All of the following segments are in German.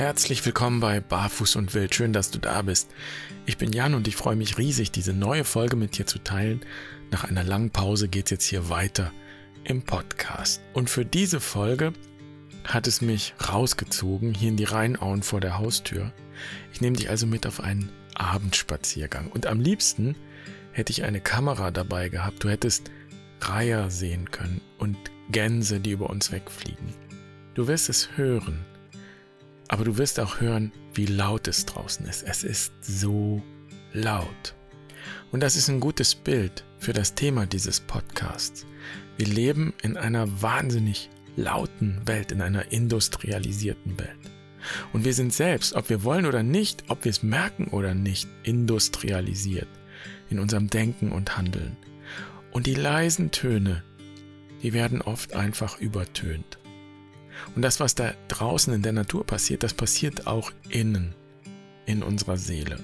Herzlich willkommen bei Barfuß und Wild. Schön, dass du da bist. Ich bin Jan und ich freue mich riesig, diese neue Folge mit dir zu teilen. Nach einer langen Pause geht es jetzt hier weiter im Podcast. Und für diese Folge hat es mich rausgezogen, hier in die Rheinauen vor der Haustür. Ich nehme dich also mit auf einen Abendspaziergang. Und am liebsten hätte ich eine Kamera dabei gehabt. Du hättest Reiher sehen können und Gänse, die über uns wegfliegen. Du wirst es hören, aber du wirst auch hören, wie laut es draußen ist. Es ist so laut. Und das ist ein gutes Bild für das Thema dieses Podcasts. Wir leben in einer wahnsinnig lauten Welt, in einer industrialisierten Welt. Und wir sind selbst, ob wir wollen oder nicht, ob wir es merken oder nicht, industrialisiert in unserem Denken und Handeln. Und die leisen Töne, die werden oft einfach übertönt. Und das, was da draußen in der Natur passiert, das passiert auch innen, in unserer Seele.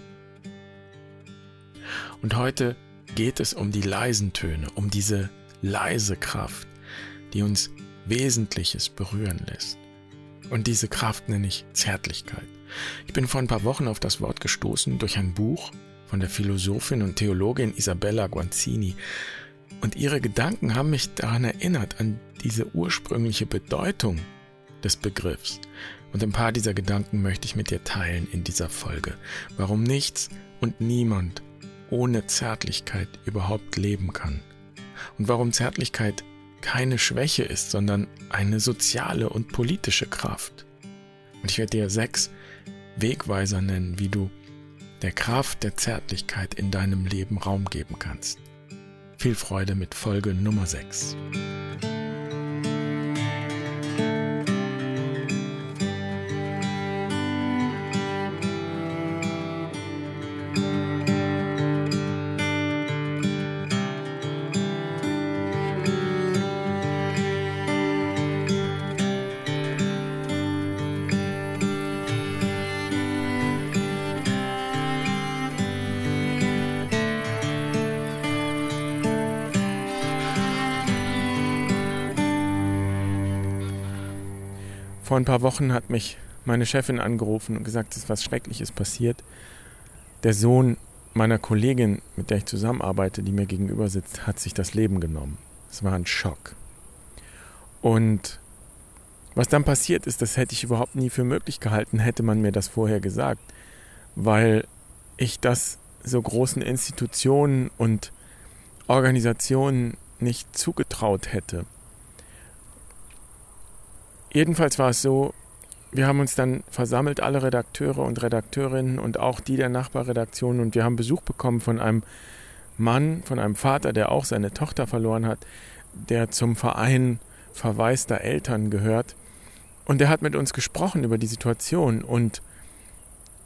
Und heute geht es um die leisen Töne, um diese leise Kraft, die uns Wesentliches berühren lässt. Und diese Kraft nenne ich Zärtlichkeit. Ich bin vor ein paar Wochen auf das Wort gestoßen durch ein Buch von der Philosophin und Theologin Isabella Guanzini. Und ihre Gedanken haben mich daran erinnert, an diese ursprüngliche Bedeutung des Begriffs. Und ein paar dieser Gedanken möchte ich mit dir teilen in dieser Folge. Warum nichts und niemand ohne Zärtlichkeit überhaupt leben kann. Und warum Zärtlichkeit keine Schwäche ist, sondern eine soziale und politische Kraft. Und ich werde dir sechs Wegweiser nennen, wie du der Kraft der Zärtlichkeit in deinem Leben Raum geben kannst. Viel Freude mit Folge Nummer 6. Vor ein paar Wochen hat mich meine Chefin angerufen und gesagt, es ist was Schreckliches passiert. Der Sohn meiner Kollegin, mit der ich zusammenarbeite, die mir gegenüber sitzt, hat sich das Leben genommen. Es war ein Schock. Und was dann passiert ist, das hätte ich überhaupt nie für möglich gehalten, hätte man mir das vorher gesagt, weil ich das so großen Institutionen und Organisationen nicht zugetraut hätte. Jedenfalls war es so, wir haben uns dann versammelt, alle Redakteure und Redakteurinnen und auch die der Nachbarredaktion und wir haben Besuch bekommen von einem Mann, von einem Vater, der auch seine Tochter verloren hat, der zum Verein verwaister Eltern gehört. Und der hat mit uns gesprochen über die Situation und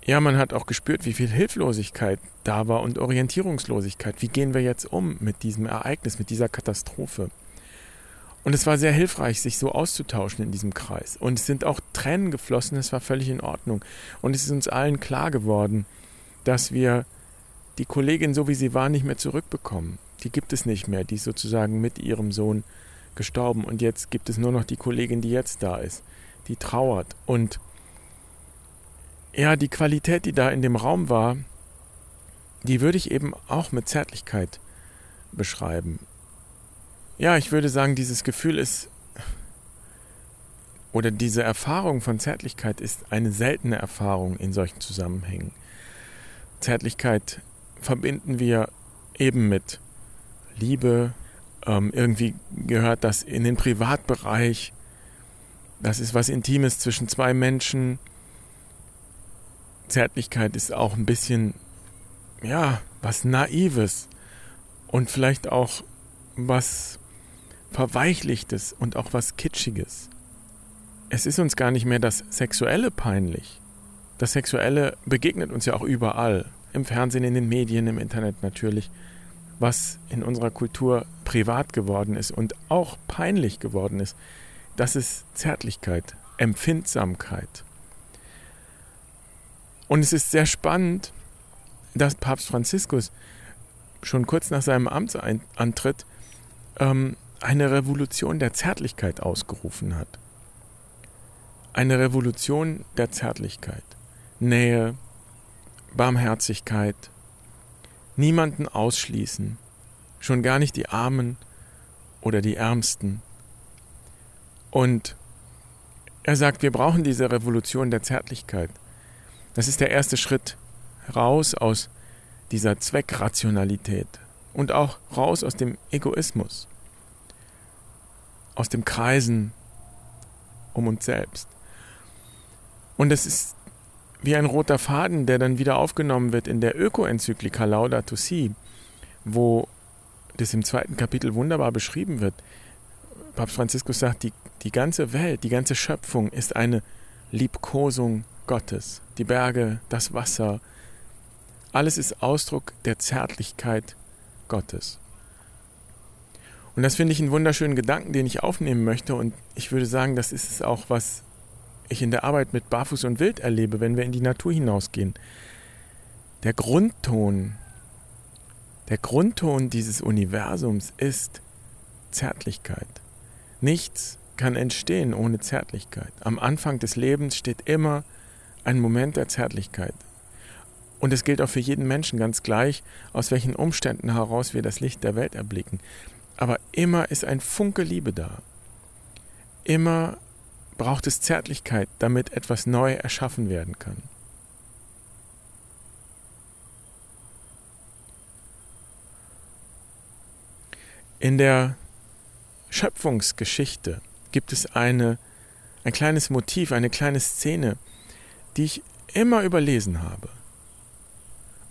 ja, man hat auch gespürt, wie viel Hilflosigkeit da war und Orientierungslosigkeit. Wie gehen wir jetzt um mit diesem Ereignis, mit dieser Katastrophe? Und es war sehr hilfreich, sich so auszutauschen in diesem Kreis. Und es sind auch Tränen geflossen, es war völlig in Ordnung. Und es ist uns allen klar geworden, dass wir die Kollegin, so wie sie war, nicht mehr zurückbekommen. Die gibt es nicht mehr, die ist sozusagen mit ihrem Sohn gestorben. Und jetzt gibt es nur noch die Kollegin, die jetzt da ist, die trauert. Und ja, die Qualität, die da in dem Raum war, die würde ich eben auch mit Zärtlichkeit beschreiben. Ja, ich würde sagen, dieses Gefühl ist oder diese Erfahrung von Zärtlichkeit ist eine seltene Erfahrung in solchen Zusammenhängen. Zärtlichkeit verbinden wir eben mit Liebe. Ähm, irgendwie gehört das in den Privatbereich. Das ist was Intimes zwischen zwei Menschen. Zärtlichkeit ist auch ein bisschen, ja, was Naives und vielleicht auch was Verweichlichtes und auch was Kitschiges. Es ist uns gar nicht mehr das Sexuelle peinlich. Das Sexuelle begegnet uns ja auch überall. Im Fernsehen, in den Medien, im Internet natürlich. Was in unserer Kultur privat geworden ist und auch peinlich geworden ist, das ist Zärtlichkeit, Empfindsamkeit. Und es ist sehr spannend, dass Papst Franziskus schon kurz nach seinem Amtsantritt ähm, eine Revolution der Zärtlichkeit ausgerufen hat. eine Revolution der Zärtlichkeit, Nähe, Barmherzigkeit, niemanden ausschließen, schon gar nicht die Armen oder die Ärmsten. Und er sagt, wir brauchen diese Revolution der Zärtlichkeit. Das ist der erste Schritt raus aus dieser Zweckrationalität und auch raus aus dem Egoismus, aus dem Kreisen um uns selbst. Und es ist wie ein roter Faden, der dann wieder aufgenommen wird in der Öko-Enzyklika Laudato Si, wo das im zweiten Kapitel wunderbar beschrieben wird. Papst Franziskus sagt, die, die ganze Welt, die ganze Schöpfung ist eine Liebkosung Gottes. Die Berge, das Wasser, alles ist Ausdruck der Zärtlichkeit Gottes. Und das finde ich einen wunderschönen Gedanken, den ich aufnehmen möchte. Und ich würde sagen, das ist es auch, was ich in der Arbeit mit Barfuß und Wild erlebe, wenn wir in die Natur hinausgehen. Der Grundton, der Grundton dieses Universums ist Zärtlichkeit. Nichts kann entstehen ohne Zärtlichkeit. Am Anfang des Lebens steht immer ein Moment der Zärtlichkeit. Und es gilt auch für jeden Menschen ganz gleich, aus welchen Umständen heraus wir das Licht der Welt erblicken. Aber immer ist ein Funke Liebe da. Immer braucht es Zärtlichkeit, damit etwas neu erschaffen werden kann. In der Schöpfungsgeschichte gibt es eine, ein kleines Motiv, eine kleine Szene, die ich immer überlesen habe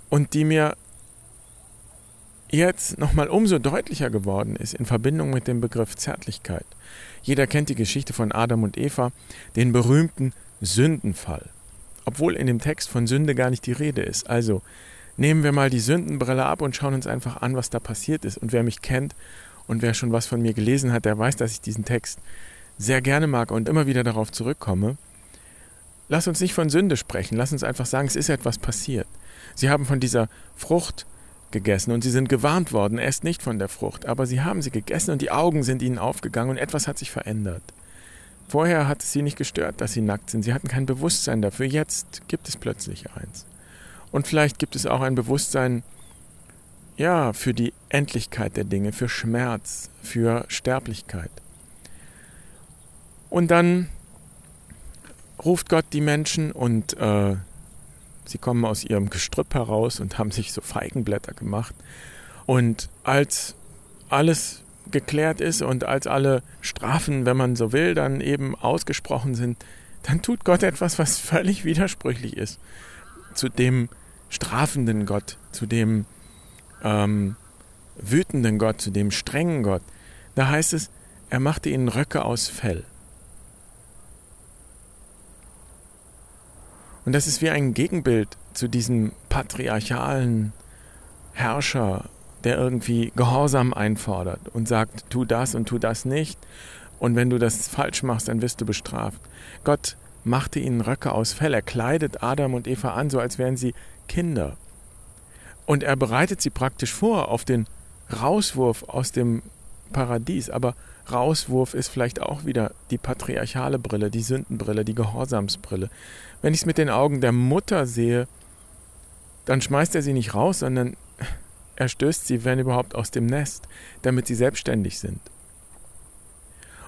und die mir jetzt nochmal umso deutlicher geworden ist in Verbindung mit dem Begriff Zärtlichkeit. Jeder kennt die Geschichte von Adam und Eva, den berühmten Sündenfall. Obwohl in dem Text von Sünde gar nicht die Rede ist. Also nehmen wir mal die Sündenbrille ab und schauen uns einfach an, was da passiert ist. Und wer mich kennt und wer schon was von mir gelesen hat, der weiß, dass ich diesen Text sehr gerne mag und immer wieder darauf zurückkomme. Lass uns nicht von Sünde sprechen, lass uns einfach sagen, es ist etwas passiert. Sie haben von dieser Frucht gegessen und sie sind gewarnt worden, esst nicht von der Frucht, aber sie haben sie gegessen und die Augen sind ihnen aufgegangen und etwas hat sich verändert. Vorher hat es sie nicht gestört, dass sie nackt sind, sie hatten kein Bewusstsein dafür, jetzt gibt es plötzlich eins. Und vielleicht gibt es auch ein Bewusstsein, ja, für die Endlichkeit der Dinge, für Schmerz, für Sterblichkeit. Und dann ruft Gott die Menschen und äh, Sie kommen aus ihrem Gestrüpp heraus und haben sich so Feigenblätter gemacht. Und als alles geklärt ist und als alle Strafen, wenn man so will, dann eben ausgesprochen sind, dann tut Gott etwas, was völlig widersprüchlich ist zu dem strafenden Gott, zu dem ähm, wütenden Gott, zu dem strengen Gott. Da heißt es, er machte ihnen Röcke aus Fell. Und das ist wie ein Gegenbild zu diesem patriarchalen Herrscher, der irgendwie Gehorsam einfordert und sagt, tu das und tu das nicht. Und wenn du das falsch machst, dann wirst du bestraft. Gott machte ihnen Röcke aus Fell. Er kleidet Adam und Eva an, so als wären sie Kinder. Und er bereitet sie praktisch vor auf den Rauswurf aus dem Paradies. Aber Rauswurf ist vielleicht auch wieder die patriarchale Brille, die Sündenbrille, die Gehorsamsbrille. Wenn ich es mit den Augen der Mutter sehe, dann schmeißt er sie nicht raus, sondern er stößt sie, wenn überhaupt, aus dem Nest, damit sie selbstständig sind.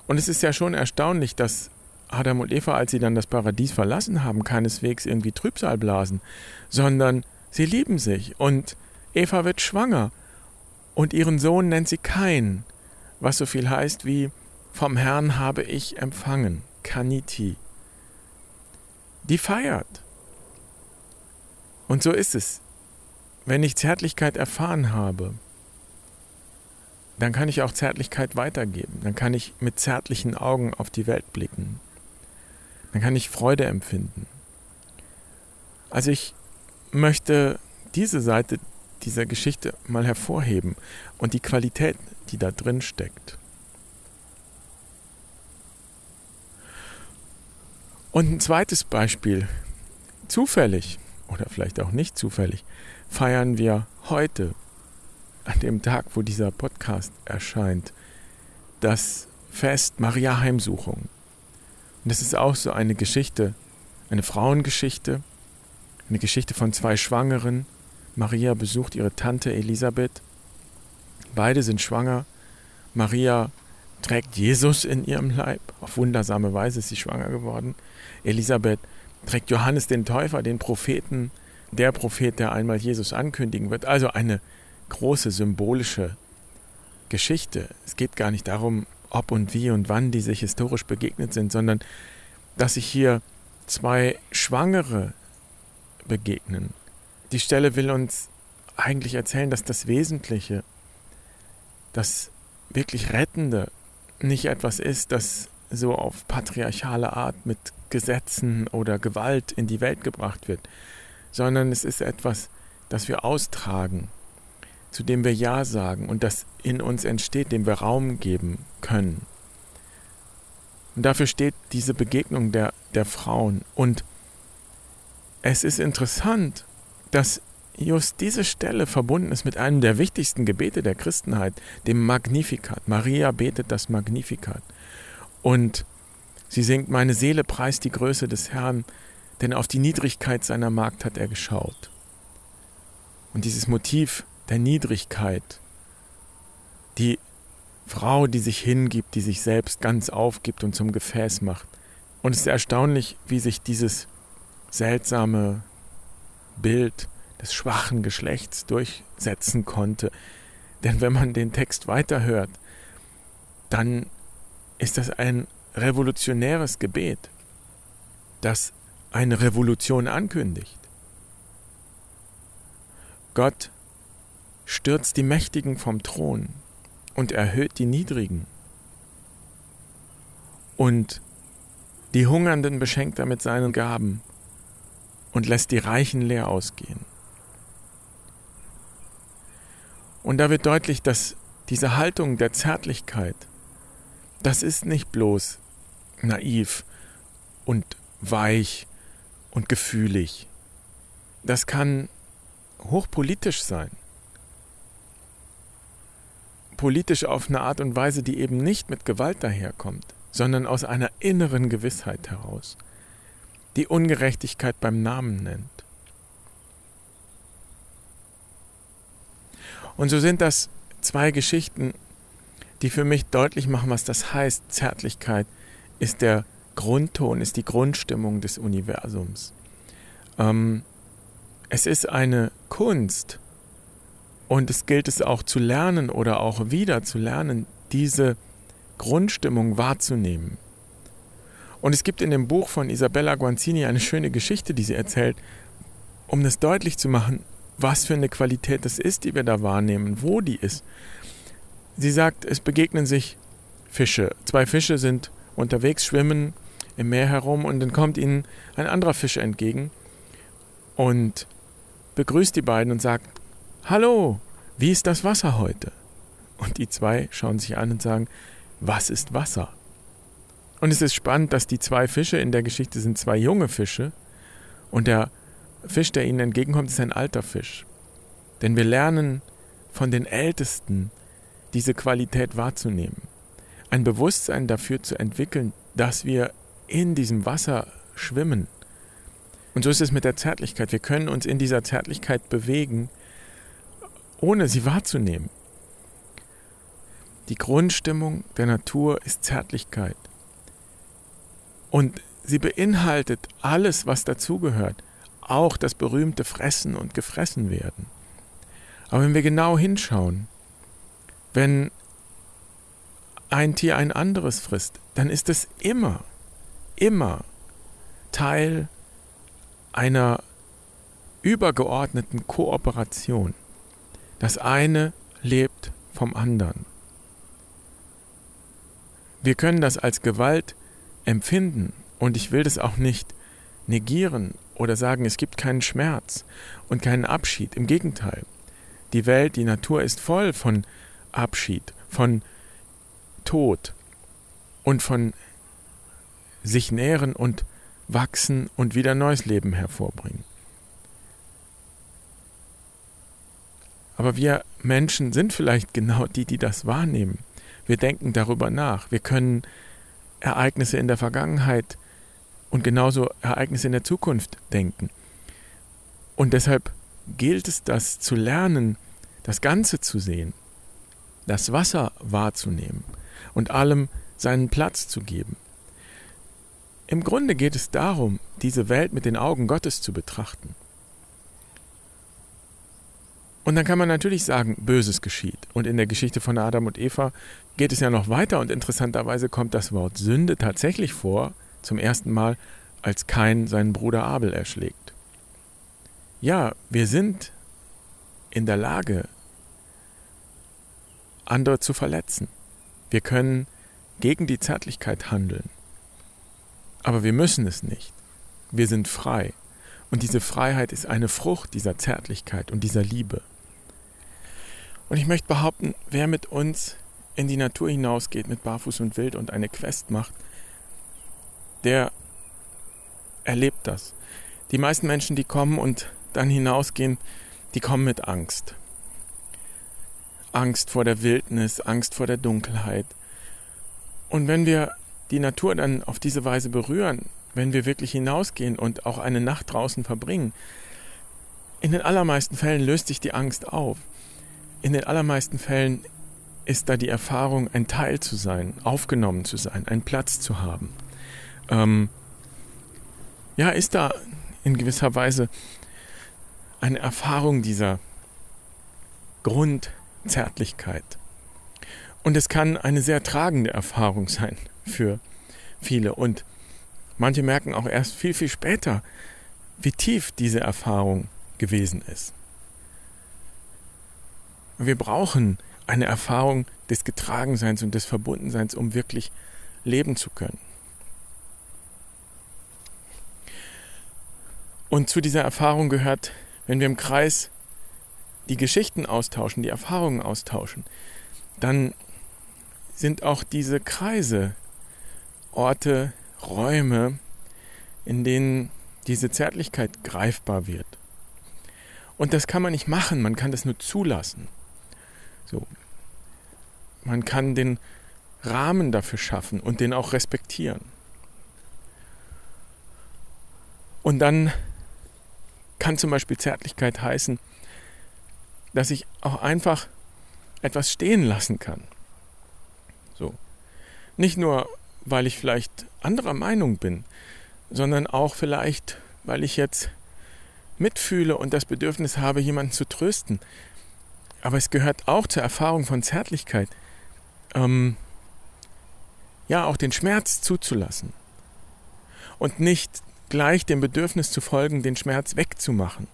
Und es ist ja schon erstaunlich, dass Adam und Eva, als sie dann das Paradies verlassen haben, keineswegs irgendwie Trübsal blasen, sondern sie lieben sich und Eva wird schwanger und ihren Sohn nennt sie Kain was so viel heißt wie vom Herrn habe ich empfangen, Kaniti. Die feiert. Und so ist es. Wenn ich Zärtlichkeit erfahren habe, dann kann ich auch Zärtlichkeit weitergeben. Dann kann ich mit zärtlichen Augen auf die Welt blicken. Dann kann ich Freude empfinden. Also ich möchte diese Seite dieser Geschichte mal hervorheben und die Qualität, die da drin steckt. Und ein zweites Beispiel. Zufällig oder vielleicht auch nicht zufällig feiern wir heute, an dem Tag, wo dieser Podcast erscheint, das Fest Maria Heimsuchung. Und das ist auch so eine Geschichte, eine Frauengeschichte, eine Geschichte von zwei Schwangeren. Maria besucht ihre Tante Elisabeth. Beide sind schwanger. Maria trägt Jesus in ihrem Leib. Auf wundersame Weise ist sie schwanger geworden. Elisabeth trägt Johannes den Täufer, den Propheten, der Prophet, der einmal Jesus ankündigen wird. Also eine große symbolische Geschichte. Es geht gar nicht darum, ob und wie und wann die sich historisch begegnet sind, sondern dass sich hier zwei Schwangere begegnen. Die Stelle will uns eigentlich erzählen, dass das Wesentliche, das wirklich Rettende nicht etwas ist, das so auf patriarchale Art mit Gesetzen oder Gewalt in die Welt gebracht wird, sondern es ist etwas, das wir austragen, zu dem wir Ja sagen und das in uns entsteht, dem wir Raum geben können. Und dafür steht diese Begegnung der, der Frauen. Und es ist interessant, dass just diese Stelle verbunden ist mit einem der wichtigsten Gebete der Christenheit, dem Magnificat. Maria betet das Magnificat. Und sie singt, meine Seele preist die Größe des Herrn, denn auf die Niedrigkeit seiner Magd hat er geschaut. Und dieses Motiv der Niedrigkeit, die Frau, die sich hingibt, die sich selbst ganz aufgibt und zum Gefäß macht. Und es ist erstaunlich, wie sich dieses seltsame Bild des schwachen Geschlechts durchsetzen konnte. Denn wenn man den Text weiterhört, dann ist das ein revolutionäres Gebet, das eine Revolution ankündigt. Gott stürzt die Mächtigen vom Thron und erhöht die Niedrigen. Und die Hungernden beschenkt er mit seinen Gaben und lässt die Reichen leer ausgehen. Und da wird deutlich, dass diese Haltung der Zärtlichkeit, das ist nicht bloß naiv und weich und gefühlig. Das kann hochpolitisch sein politisch auf eine Art und Weise, die eben nicht mit Gewalt daherkommt, sondern aus einer inneren Gewissheit heraus, die Ungerechtigkeit beim Namen nennt. Und so sind das zwei Geschichten, die für mich deutlich machen, was das heißt. Zärtlichkeit ist der Grundton, ist die Grundstimmung des Universums. Ähm, es ist eine Kunst, und es gilt es auch zu lernen oder auch wieder zu lernen, diese Grundstimmung wahrzunehmen. Und es gibt in dem Buch von Isabella Guanzini eine schöne Geschichte, die sie erzählt, um das deutlich zu machen, was für eine Qualität das ist, die wir da wahrnehmen, wo die ist. Sie sagt, es begegnen sich Fische. Zwei Fische sind unterwegs, schwimmen im Meer herum und dann kommt ihnen ein anderer Fisch entgegen und begrüßt die beiden und sagt, Hallo, wie ist das Wasser heute? Und die zwei schauen sich an und sagen, was ist Wasser? Und es ist spannend, dass die zwei Fische in der Geschichte sind zwei junge Fische und der Fisch, der ihnen entgegenkommt, ist ein alter Fisch. Denn wir lernen von den Ältesten diese Qualität wahrzunehmen. Ein Bewusstsein dafür zu entwickeln, dass wir in diesem Wasser schwimmen. Und so ist es mit der Zärtlichkeit. Wir können uns in dieser Zärtlichkeit bewegen ohne sie wahrzunehmen. Die Grundstimmung der Natur ist Zärtlichkeit. Und sie beinhaltet alles, was dazugehört, auch das berühmte Fressen und Gefressen werden. Aber wenn wir genau hinschauen, wenn ein Tier ein anderes frisst, dann ist es immer, immer Teil einer übergeordneten Kooperation. Das eine lebt vom anderen. Wir können das als Gewalt empfinden und ich will das auch nicht negieren oder sagen, es gibt keinen Schmerz und keinen Abschied. Im Gegenteil, die Welt, die Natur ist voll von Abschied, von Tod und von sich nähren und wachsen und wieder neues Leben hervorbringen. Aber wir Menschen sind vielleicht genau die, die das wahrnehmen. Wir denken darüber nach. Wir können Ereignisse in der Vergangenheit und genauso Ereignisse in der Zukunft denken. Und deshalb gilt es, das zu lernen, das Ganze zu sehen, das Wasser wahrzunehmen und allem seinen Platz zu geben. Im Grunde geht es darum, diese Welt mit den Augen Gottes zu betrachten. Und dann kann man natürlich sagen, Böses geschieht. Und in der Geschichte von Adam und Eva geht es ja noch weiter und interessanterweise kommt das Wort Sünde tatsächlich vor, zum ersten Mal, als Kain seinen Bruder Abel erschlägt. Ja, wir sind in der Lage, andere zu verletzen. Wir können gegen die Zärtlichkeit handeln. Aber wir müssen es nicht. Wir sind frei. Und diese Freiheit ist eine Frucht dieser Zärtlichkeit und dieser Liebe. Und ich möchte behaupten, wer mit uns in die Natur hinausgeht mit Barfuß und Wild und eine Quest macht, der erlebt das. Die meisten Menschen, die kommen und dann hinausgehen, die kommen mit Angst. Angst vor der Wildnis, Angst vor der Dunkelheit. Und wenn wir die Natur dann auf diese Weise berühren, wenn wir wirklich hinausgehen und auch eine Nacht draußen verbringen, in den allermeisten Fällen löst sich die Angst auf. In den allermeisten Fällen ist da die Erfahrung, ein Teil zu sein, aufgenommen zu sein, einen Platz zu haben. Ähm, ja, ist da in gewisser Weise eine Erfahrung dieser Grundzärtlichkeit. Und es kann eine sehr tragende Erfahrung sein für viele. Und manche merken auch erst viel, viel später, wie tief diese Erfahrung gewesen ist. Wir brauchen eine Erfahrung des Getragenseins und des Verbundenseins, um wirklich leben zu können. Und zu dieser Erfahrung gehört, wenn wir im Kreis die Geschichten austauschen, die Erfahrungen austauschen, dann sind auch diese Kreise Orte, Räume, in denen diese Zärtlichkeit greifbar wird. Und das kann man nicht machen, man kann das nur zulassen. So. Man kann den Rahmen dafür schaffen und den auch respektieren. Und dann kann zum Beispiel Zärtlichkeit heißen, dass ich auch einfach etwas stehen lassen kann. So. Nicht nur, weil ich vielleicht anderer Meinung bin, sondern auch vielleicht, weil ich jetzt mitfühle und das Bedürfnis habe, jemanden zu trösten. Aber es gehört auch zur Erfahrung von Zärtlichkeit, ähm, ja, auch den Schmerz zuzulassen und nicht gleich dem Bedürfnis zu folgen, den Schmerz wegzumachen.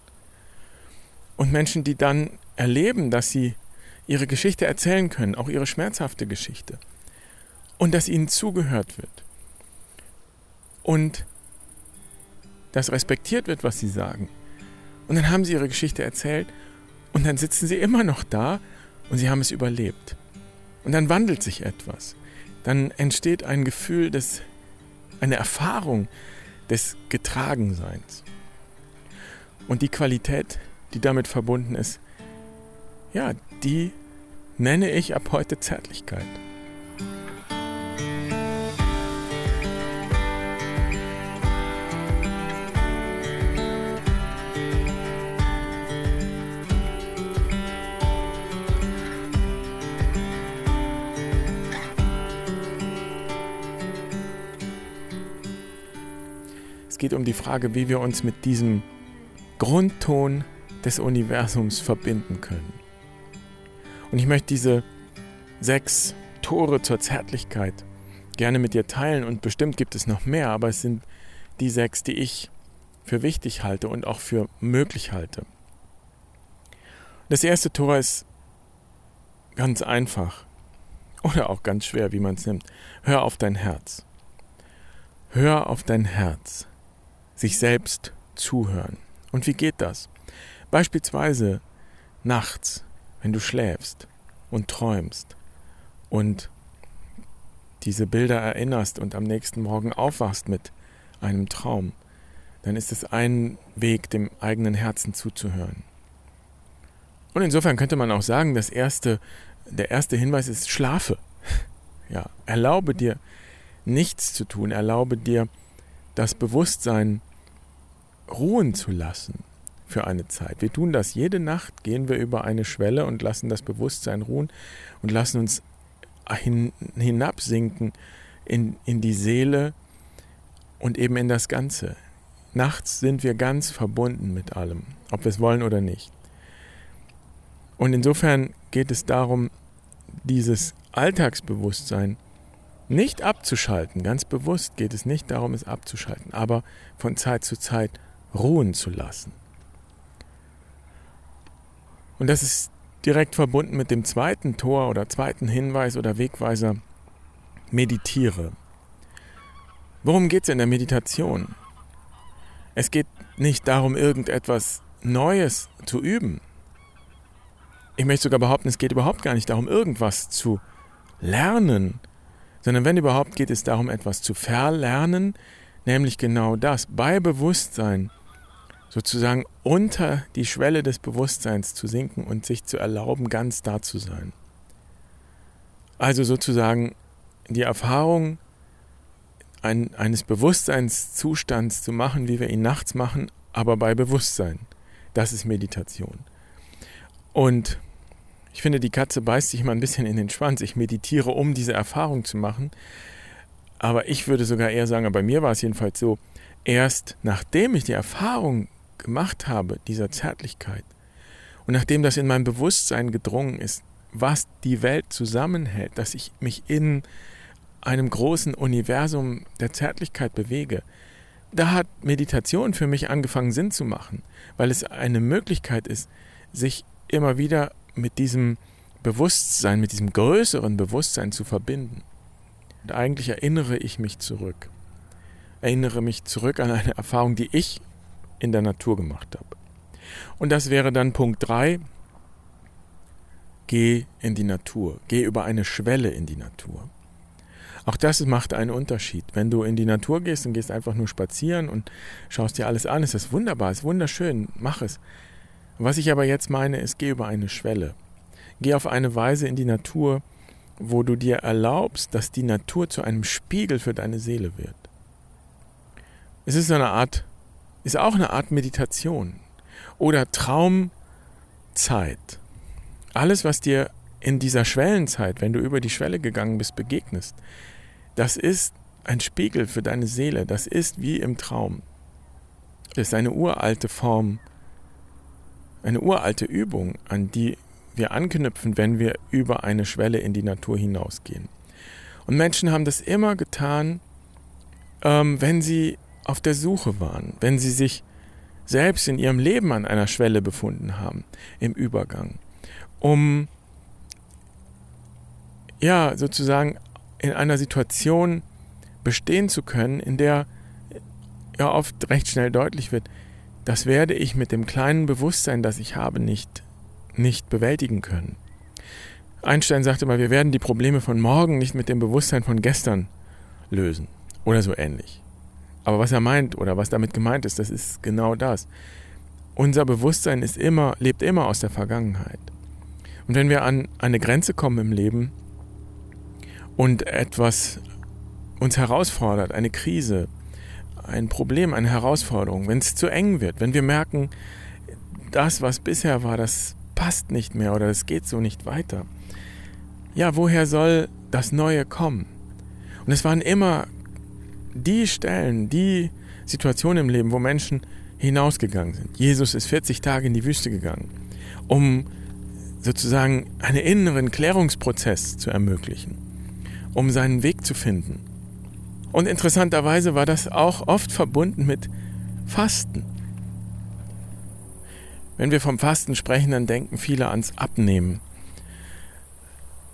Und Menschen, die dann erleben, dass sie ihre Geschichte erzählen können, auch ihre schmerzhafte Geschichte, und dass ihnen zugehört wird und dass respektiert wird, was sie sagen. Und dann haben sie ihre Geschichte erzählt und dann sitzen sie immer noch da und sie haben es überlebt. Und dann wandelt sich etwas. Dann entsteht ein Gefühl des, eine Erfahrung des Getragenseins. Und die Qualität, die damit verbunden ist, ja, die nenne ich ab heute Zärtlichkeit. Es geht um die Frage, wie wir uns mit diesem Grundton des Universums verbinden können. Und ich möchte diese sechs Tore zur Zärtlichkeit gerne mit dir teilen und bestimmt gibt es noch mehr, aber es sind die sechs, die ich für wichtig halte und auch für möglich halte. Das erste Tor ist ganz einfach oder auch ganz schwer, wie man es nimmt. Hör auf dein Herz. Hör auf dein Herz sich selbst zuhören. Und wie geht das? Beispielsweise nachts, wenn du schläfst und träumst und diese Bilder erinnerst und am nächsten Morgen aufwachst mit einem Traum, dann ist es ein Weg, dem eigenen Herzen zuzuhören. Und insofern könnte man auch sagen, das erste, der erste Hinweis ist Schlafe. Ja, erlaube dir nichts zu tun. Erlaube dir, das Bewusstsein ruhen zu lassen für eine Zeit. Wir tun das jede Nacht, gehen wir über eine Schwelle und lassen das Bewusstsein ruhen und lassen uns hin, hinabsinken in, in die Seele und eben in das Ganze. Nachts sind wir ganz verbunden mit allem, ob wir es wollen oder nicht. Und insofern geht es darum, dieses Alltagsbewusstsein nicht abzuschalten. Ganz bewusst geht es nicht darum, es abzuschalten, aber von Zeit zu Zeit ruhen zu lassen. Und das ist direkt verbunden mit dem zweiten Tor oder zweiten Hinweis oder Wegweiser. Meditiere. Worum geht es in der Meditation? Es geht nicht darum, irgendetwas Neues zu üben. Ich möchte sogar behaupten, es geht überhaupt gar nicht darum, irgendwas zu lernen, sondern wenn überhaupt geht es darum, etwas zu verlernen, nämlich genau das, bei Bewusstsein sozusagen unter die Schwelle des Bewusstseins zu sinken und sich zu erlauben, ganz da zu sein. Also sozusagen die Erfahrung ein, eines Bewusstseinszustands zu machen, wie wir ihn nachts machen, aber bei Bewusstsein. Das ist Meditation. Und ich finde, die Katze beißt sich mal ein bisschen in den Schwanz. Ich meditiere, um diese Erfahrung zu machen. Aber ich würde sogar eher sagen, bei mir war es jedenfalls so, erst nachdem ich die Erfahrung gemacht habe, dieser Zärtlichkeit, und nachdem das in mein Bewusstsein gedrungen ist, was die Welt zusammenhält, dass ich mich in einem großen Universum der Zärtlichkeit bewege, da hat Meditation für mich angefangen Sinn zu machen, weil es eine Möglichkeit ist, sich immer wieder mit diesem Bewusstsein, mit diesem größeren Bewusstsein zu verbinden. Und eigentlich erinnere ich mich zurück. Erinnere mich zurück an eine Erfahrung, die ich in der Natur gemacht habe. Und das wäre dann Punkt 3. Geh in die Natur. Geh über eine Schwelle in die Natur. Auch das macht einen Unterschied. Wenn du in die Natur gehst und gehst einfach nur spazieren und schaust dir alles an, ist das wunderbar, ist wunderschön, mach es. Was ich aber jetzt meine, ist, geh über eine Schwelle. Geh auf eine Weise in die Natur, wo du dir erlaubst, dass die Natur zu einem Spiegel für deine Seele wird. Es ist eine Art, ist auch eine Art Meditation oder Traumzeit. Alles, was dir in dieser Schwellenzeit, wenn du über die Schwelle gegangen bist, begegnest, das ist ein Spiegel für deine Seele. Das ist wie im Traum. Das ist eine uralte Form, eine uralte Übung, an die wir anknüpfen, wenn wir über eine Schwelle in die Natur hinausgehen. Und Menschen haben das immer getan, ähm, wenn sie auf der Suche waren, wenn sie sich selbst in ihrem Leben an einer Schwelle befunden haben, im Übergang, um ja sozusagen in einer Situation bestehen zu können, in der ja oft recht schnell deutlich wird, das werde ich mit dem kleinen Bewusstsein, das ich habe, nicht, nicht bewältigen können. Einstein sagte mal, wir werden die Probleme von morgen nicht mit dem Bewusstsein von gestern lösen oder so ähnlich. Aber was er meint oder was damit gemeint ist, das ist genau das. Unser Bewusstsein ist immer, lebt immer aus der Vergangenheit. Und wenn wir an eine Grenze kommen im Leben, und etwas uns herausfordert, eine Krise, ein Problem, eine Herausforderung, wenn es zu eng wird, wenn wir merken, das, was bisher war, das passt nicht mehr oder es geht so nicht weiter. Ja, woher soll das Neue kommen? Und es waren immer die Stellen, die Situationen im Leben, wo Menschen hinausgegangen sind. Jesus ist 40 Tage in die Wüste gegangen, um sozusagen einen inneren Klärungsprozess zu ermöglichen um seinen Weg zu finden. Und interessanterweise war das auch oft verbunden mit Fasten. Wenn wir vom Fasten sprechen, dann denken viele ans Abnehmen.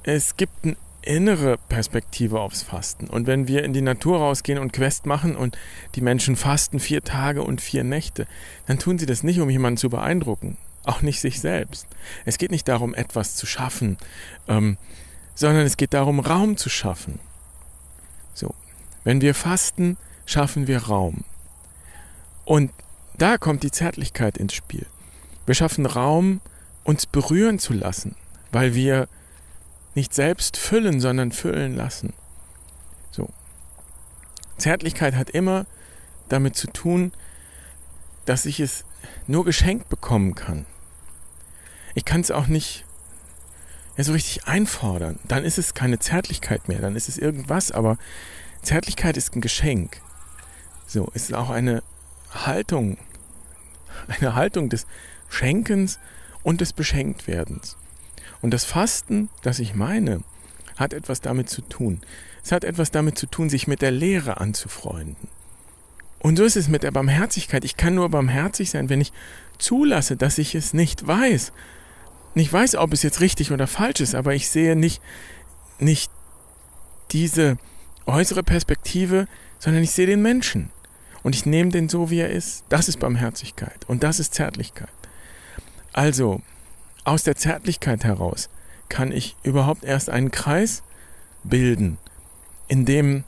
Es gibt eine innere Perspektive aufs Fasten. Und wenn wir in die Natur rausgehen und Quest machen und die Menschen fasten vier Tage und vier Nächte, dann tun sie das nicht, um jemanden zu beeindrucken, auch nicht sich selbst. Es geht nicht darum, etwas zu schaffen, ähm, sondern es geht darum, Raum zu schaffen. So, wenn wir fasten, schaffen wir Raum. Und da kommt die Zärtlichkeit ins Spiel. Wir schaffen Raum, uns berühren zu lassen, weil wir nicht selbst füllen, sondern füllen lassen. So. Zärtlichkeit hat immer damit zu tun, dass ich es nur geschenkt bekommen kann. Ich kann es auch nicht ja, so richtig einfordern. Dann ist es keine Zärtlichkeit mehr, dann ist es irgendwas, aber Zärtlichkeit ist ein Geschenk. So, es ist auch eine Haltung, eine Haltung des Schenkens und des Beschenktwerdens. Und das Fasten, das ich meine, hat etwas damit zu tun. Es hat etwas damit zu tun, sich mit der Lehre anzufreunden. Und so ist es mit der Barmherzigkeit. Ich kann nur barmherzig sein, wenn ich zulasse, dass ich es nicht weiß. Nicht weiß, ob es jetzt richtig oder falsch ist, aber ich sehe nicht, nicht diese äußere Perspektive, sondern ich sehe den Menschen. Und ich nehme den so, wie er ist. Das ist Barmherzigkeit. Und das ist Zärtlichkeit. Also, aus der Zärtlichkeit heraus kann ich überhaupt erst einen Kreis bilden, in dem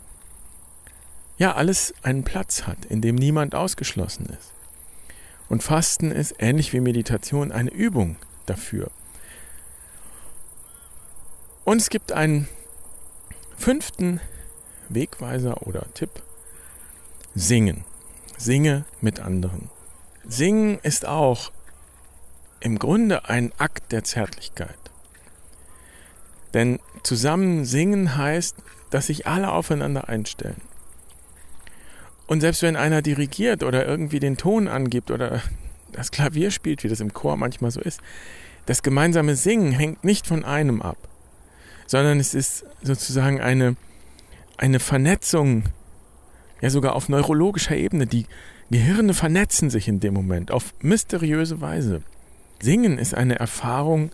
ja alles einen Platz hat, in dem niemand ausgeschlossen ist. Und Fasten ist ähnlich wie Meditation eine Übung dafür. Und es gibt einen fünften Wegweiser oder Tipp. Singen. Singe mit anderen. Singen ist auch im Grunde ein Akt der Zärtlichkeit. Denn zusammen singen heißt, dass sich alle aufeinander einstellen. Und selbst wenn einer dirigiert oder irgendwie den Ton angibt oder das Klavier spielt, wie das im Chor manchmal so ist, das gemeinsame Singen hängt nicht von einem ab, sondern es ist sozusagen eine, eine Vernetzung, ja sogar auf neurologischer Ebene. Die Gehirne vernetzen sich in dem Moment auf mysteriöse Weise. Singen ist eine Erfahrung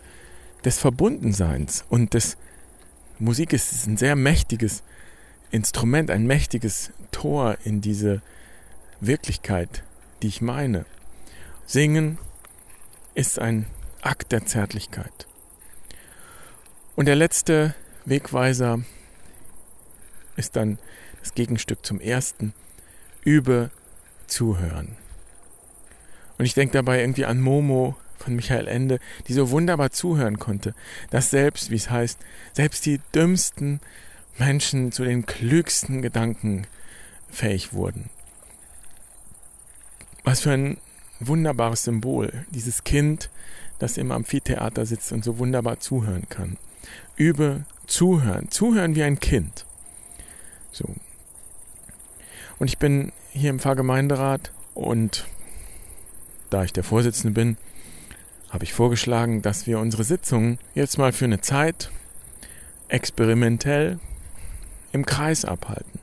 des Verbundenseins und des Musik ist ein sehr mächtiges Instrument, ein mächtiges Tor in diese Wirklichkeit, die ich meine. Singen ist ein Akt der Zärtlichkeit. Und der letzte Wegweiser ist dann das Gegenstück zum ersten. Übe zuhören. Und ich denke dabei irgendwie an Momo von Michael Ende, die so wunderbar zuhören konnte, dass selbst, wie es heißt, selbst die dümmsten Menschen zu den klügsten Gedanken fähig wurden. Was für ein wunderbares Symbol, dieses Kind, das im Amphitheater sitzt und so wunderbar zuhören kann. Übe zuhören, zuhören wie ein Kind. So. Und ich bin hier im Pfarrgemeinderat und da ich der Vorsitzende bin, habe ich vorgeschlagen, dass wir unsere Sitzungen jetzt mal für eine Zeit experimentell im Kreis abhalten.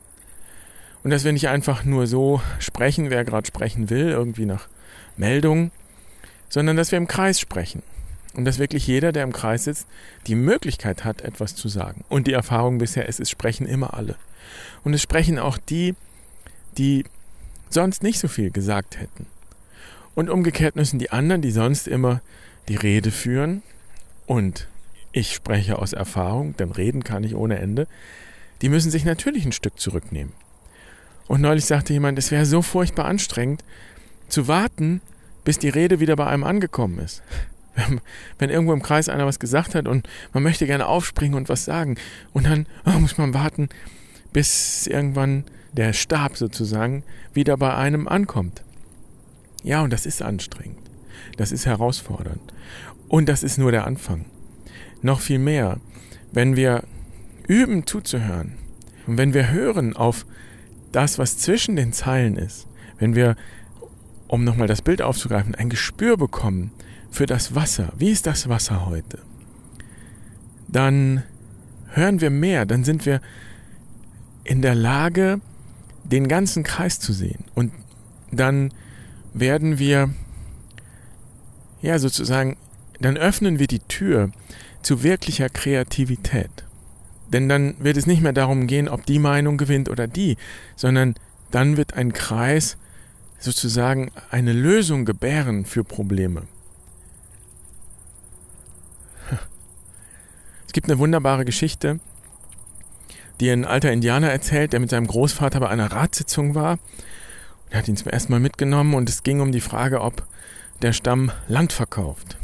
Und dass wir nicht einfach nur so sprechen, wer gerade sprechen will, irgendwie nach Meldung, sondern dass wir im Kreis sprechen. Und dass wirklich jeder, der im Kreis sitzt, die Möglichkeit hat, etwas zu sagen. Und die Erfahrung bisher ist, es sprechen immer alle. Und es sprechen auch die, die sonst nicht so viel gesagt hätten. Und umgekehrt müssen die anderen, die sonst immer die Rede führen, und ich spreche aus Erfahrung, denn reden kann ich ohne Ende, die müssen sich natürlich ein Stück zurücknehmen. Und neulich sagte jemand, es wäre so furchtbar anstrengend, zu warten, bis die Rede wieder bei einem angekommen ist. Wenn irgendwo im Kreis einer was gesagt hat und man möchte gerne aufspringen und was sagen, und dann oh, muss man warten, bis irgendwann der Stab sozusagen wieder bei einem ankommt. Ja, und das ist anstrengend. Das ist herausfordernd. Und das ist nur der Anfang. Noch viel mehr, wenn wir üben zuzuhören und wenn wir hören auf das, was zwischen den Zeilen ist, wenn wir, um nochmal das Bild aufzugreifen, ein Gespür bekommen für das Wasser, wie ist das Wasser heute, dann hören wir mehr, dann sind wir in der Lage, den ganzen Kreis zu sehen. Und dann werden wir, ja, sozusagen, dann öffnen wir die Tür zu wirklicher Kreativität. Denn dann wird es nicht mehr darum gehen, ob die Meinung gewinnt oder die, sondern dann wird ein Kreis sozusagen eine Lösung gebären für Probleme. Es gibt eine wunderbare Geschichte, die ein alter Indianer erzählt, der mit seinem Großvater bei einer Ratssitzung war. Er hat ihn zum ersten Mal mitgenommen und es ging um die Frage, ob der Stamm Land verkauft.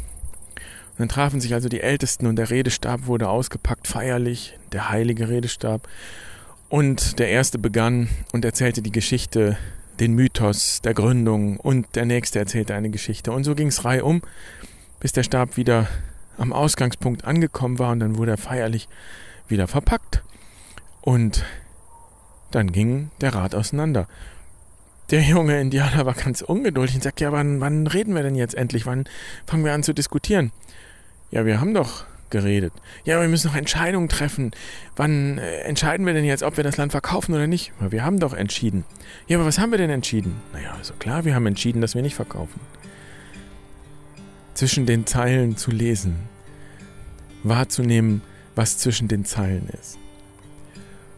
Und dann trafen sich also die Ältesten und der Redestab wurde ausgepackt, feierlich, der heilige Redestab. Und der erste begann und erzählte die Geschichte, den Mythos der Gründung und der nächste erzählte eine Geschichte. Und so ging es reihum, bis der Stab wieder am Ausgangspunkt angekommen war und dann wurde er feierlich wieder verpackt. Und dann ging der Rat auseinander. Der junge Indianer war ganz ungeduldig und sagte, ja, wann, wann reden wir denn jetzt endlich? Wann fangen wir an zu diskutieren? Ja, wir haben doch geredet. Ja, aber wir müssen noch Entscheidungen treffen. Wann äh, entscheiden wir denn jetzt, ob wir das Land verkaufen oder nicht? Ja, wir haben doch entschieden. Ja, aber was haben wir denn entschieden? Naja, also klar, wir haben entschieden, dass wir nicht verkaufen. Zwischen den Zeilen zu lesen, wahrzunehmen, was zwischen den Zeilen ist.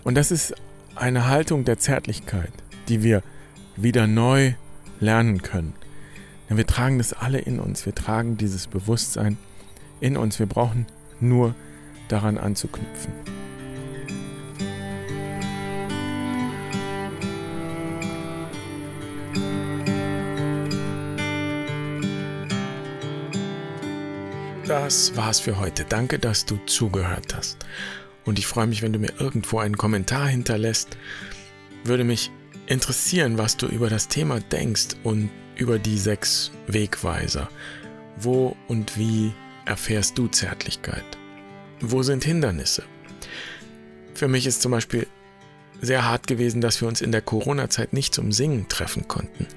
Und das ist eine Haltung der Zärtlichkeit, die wir wieder neu lernen können. Denn wir tragen das alle in uns. Wir tragen dieses Bewusstsein in uns. Wir brauchen nur daran anzuknüpfen. Das war's für heute. Danke, dass du zugehört hast. Und ich freue mich, wenn du mir irgendwo einen Kommentar hinterlässt. Würde mich interessieren, was du über das Thema denkst und über die sechs Wegweiser. Wo und wie erfährst du Zärtlichkeit? Wo sind Hindernisse? Für mich ist zum Beispiel sehr hart gewesen, dass wir uns in der Corona-Zeit nicht zum Singen treffen konnten.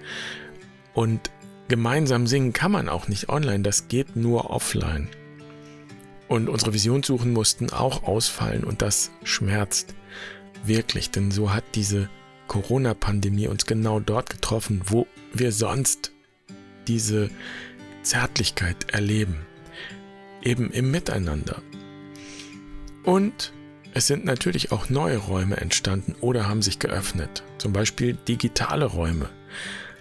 Und gemeinsam singen kann man auch nicht online, das geht nur offline. Und unsere Visionssuchen mussten auch ausfallen und das schmerzt wirklich, denn so hat diese Corona-Pandemie uns genau dort getroffen, wo wir sonst diese Zärtlichkeit erleben. Eben im Miteinander. Und es sind natürlich auch neue Räume entstanden oder haben sich geöffnet. Zum Beispiel digitale Räume.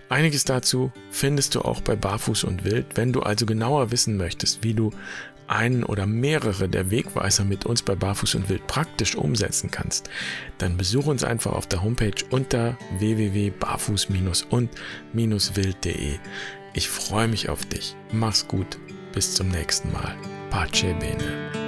Einiges dazu findest du auch bei Barfuß und Wild. Wenn du also genauer wissen möchtest, wie du einen oder mehrere der Wegweiser mit uns bei Barfuß und Wild praktisch umsetzen kannst, dann besuche uns einfach auf der Homepage unter www.barfuß-und-wild.de. Ich freue mich auf dich. Mach's gut. Bis zum nächsten Mal. Pace bene.